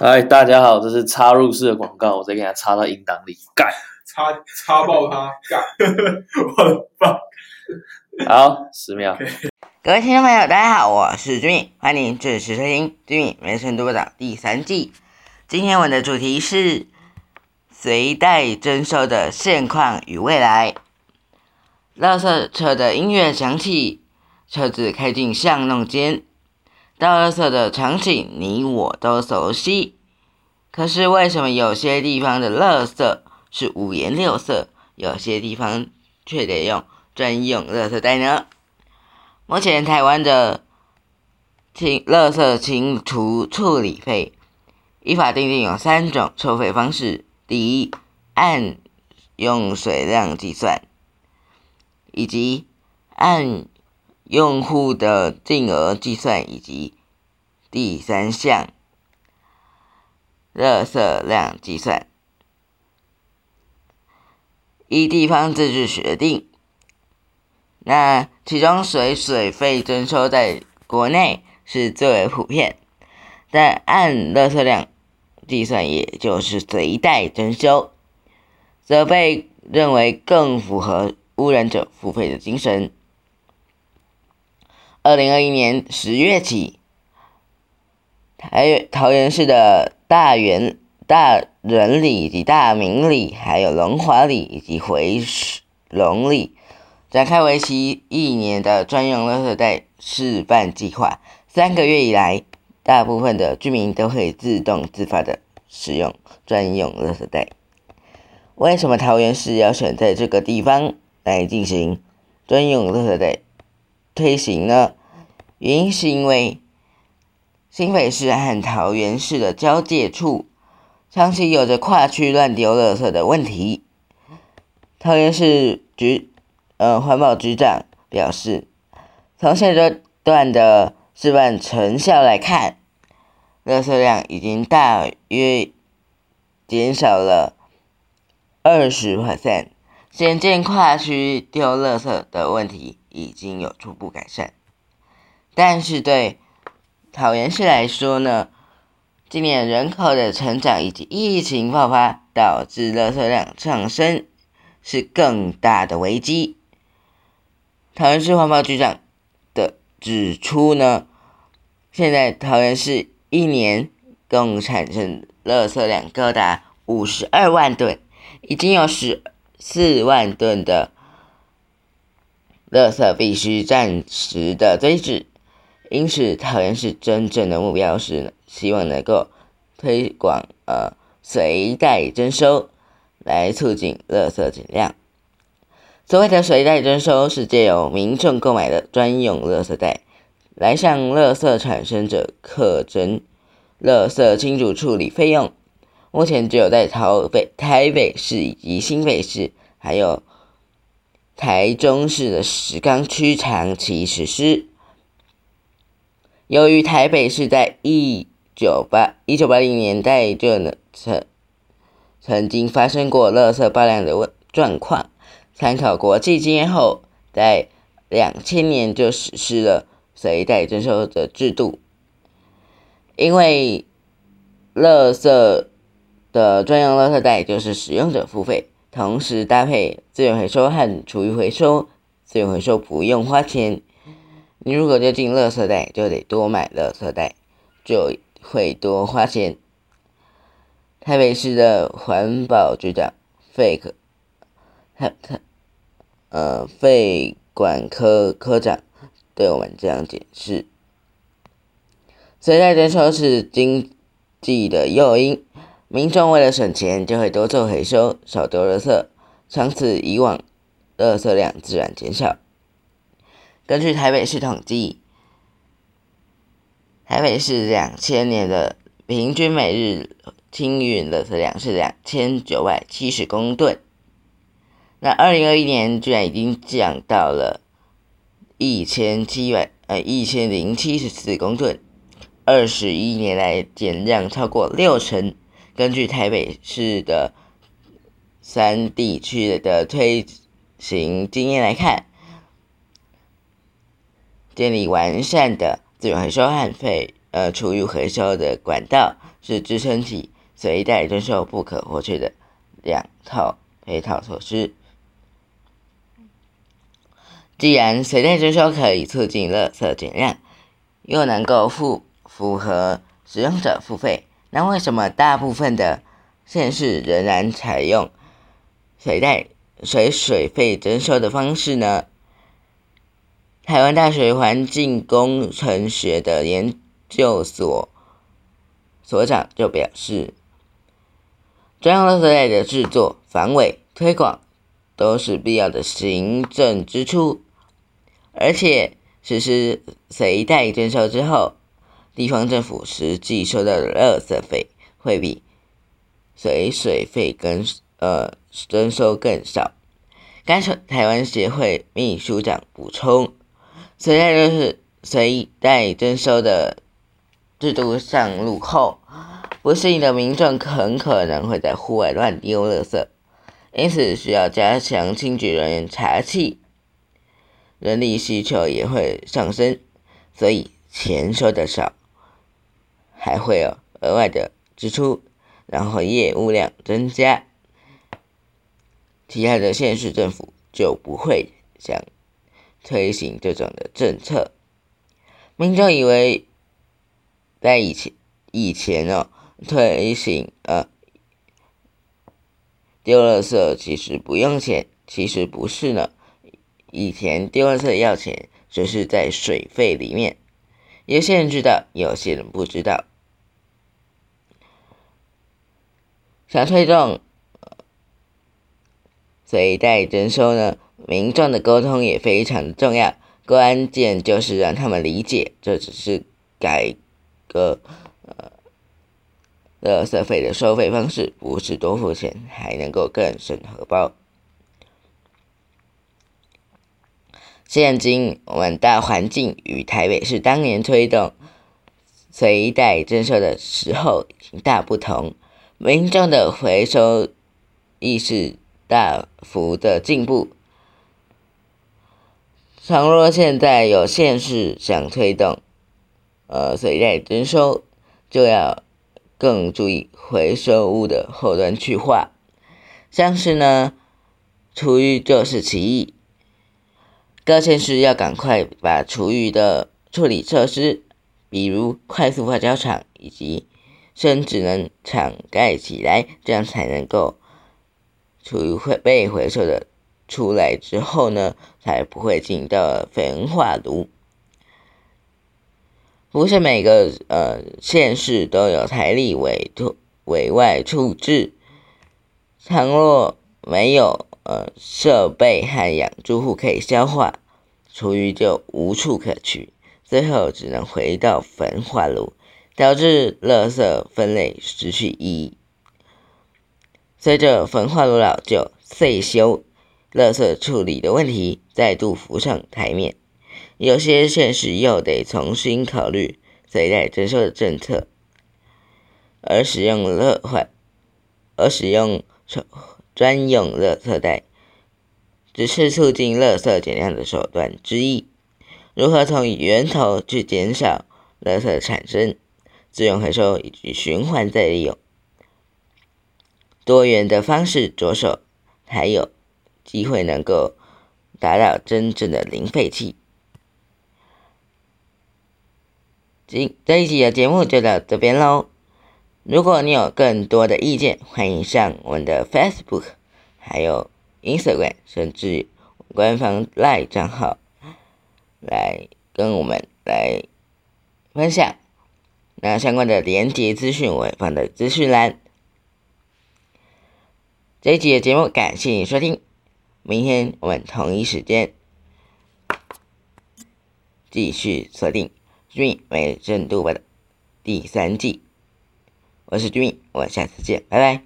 嗨，大家好，这是插入式的广告，我再给它插到音档里，干，插插爆他，干，我的棒！好，十秒。各位听众朋友，大家好，我是君敏，欢迎准时收听《君敏人生多宝岛》第三季。今天我的主题是随带征收的现况与未来。垃圾车的音乐响起，车子开进巷弄间，倒垃圾的场景你我都熟悉。可是为什么有些地方的垃圾是五颜六色，有些地方却得用专用垃圾袋呢？目前台湾的清垃圾清除处理费依法定定有三种收费方式：第一，按用水量计算，以及按用户的净额计算，以及第三项，热色量计算，依地方自治决定。那其中水水费征收在国内是最为普遍，但按热色量计算，也就是随带征收，则被认为更符合污染者付费的精神。二零二一年十月起，台桃园市的大园、大仁里以及大明里，还有龙华里以及回龙里。展开为期一年的专用垃圾袋示范计划。三个月以来，大部分的居民都会自动自发的使用专用垃圾袋。为什么桃园市要选在这个地方来进行专用垃圾袋推行呢？原因是因为新北市和桃园市的交界处，长期有着跨区乱丢垃圾的问题。桃园市局。呃，环保局长表示，从现阶段的示范成效来看，垃圾量已经大约减少了二十 percent，显见跨区丢垃圾的问题已经有初步改善。但是对桃园市来说呢，今年人口的成长以及疫情爆发导致垃圾量上升，是更大的危机。桃园市环保局长的指出呢，现在桃园市一年共产生垃圾量高达五十二万吨，已经有十四万吨的垃圾必须暂时的堆置，因此桃园市真正的目标是希望能够推广呃随袋征收，来促进垃圾减量。所谓的随袋征收是借由民众购买的专用垃圾袋，来向垃圾产生者课征垃圾清除处理费用。目前只有在台北、台北市以及新北市，还有台中市的石冈区长期实施。由于台北市在一九八一九八零年代就曾曾经发生过垃圾爆量的问状况。参考国际经验后，在两千年就实施了随袋征收的制度。因为垃圾的专用垃圾袋就是使用者付费，同时搭配资源回收和厨余回收，资源回收不用花钱。你如果丢进垃圾袋，就得多买垃圾袋，就会多花钱。台北市的环保局长费克，他他。呃，费管科科长对我们这样解释：，随袋征收是经济的诱因，民众为了省钱，就会多做回收，少丢垃圾，长此以往，垃圾量自然减少。根据台北市统计，台北市两千年的平均每日清运垃圾量是两千九百七十公吨。那二零二一年居然已经降到了一千七百呃一千零七十四公吨，二十一年来减量超过六成。根据台北市的三地区的推行经验来看，建立完善的资源回收和废呃厨余回收的管道，是支撑起随袋征收不可或缺的两套配套措施。既然随袋征收可以促进垃圾减量，又能够符符合使用者付费，那为什么大部分的县市仍然采用随袋随水费征收的方式呢？台湾大学环境工程学的研究所所长就表示，专用垃圾袋的制作、防伪、推广都是必要的行政支出，而且实施随袋征收之后，地方政府实际收到的垃圾费会比随水费更呃征收更少。该台湾协会秘书长补充。随袋就是随袋征收的制度上路后，不适应的民众很可能会在户外乱丢垃圾，因此需要加强清洁人员查气，人力需求也会上升，所以钱收的少，还会有额外的支出，然后业务量增加，其他的县市政府就不会想。推行这种的政策，民众以为在以前以前哦，推行呃丢垃圾其实不用钱，其实不是呢。以前丢垃圾要钱，只是在水费里面。有些人知道，有些人不知道。想推动随代征收呢？民众的沟通也非常的重要，关键就是让他们理解，这只是改革呃，垃圾费的收费方式，不是多付钱，还能够更省荷包。现今我们大环境与台北市当年推动随袋征收的时候已经大不同，民众的回收意识大幅的进步。倘若现在有县市想推动，呃，随袋征收，就要更注意回收物的后端去化。像是呢，厨余就是其一，各县市要赶快把厨余的处理设施，比如快速发酵厂以及生质能厂盖起来，这样才能够厨余会被回收的。出来之后呢，才不会进到焚化炉。不是每个呃县市都有台里委托委外处置，倘若没有呃设备和养猪户可以消化，厨余就无处可去，最后只能回到焚化炉，导致垃圾分类失去意义。随着焚化炉老旧废修。垃圾处理的问题再度浮上台面，有些现实又得重新考虑随袋征收的政策，而使用乐坏，而使用专用垃圾袋，只是促进垃圾减量的手段之一。如何从源头去减少垃圾产生、自用回收以及循环再利用多元的方式着手，才有。机会能够达到真正的零废弃。今这一集的节目就到这边喽。如果你有更多的意见，欢迎上我们的 Facebook，还有 Instagram，甚至官方 Line 账号来跟我们来分享。那相关的连接资讯我会放在资讯栏。这一集的节目感谢你收听。明天我们同一时间继续锁定《君每日深度版》的第三季。我是君，我下次见，拜拜。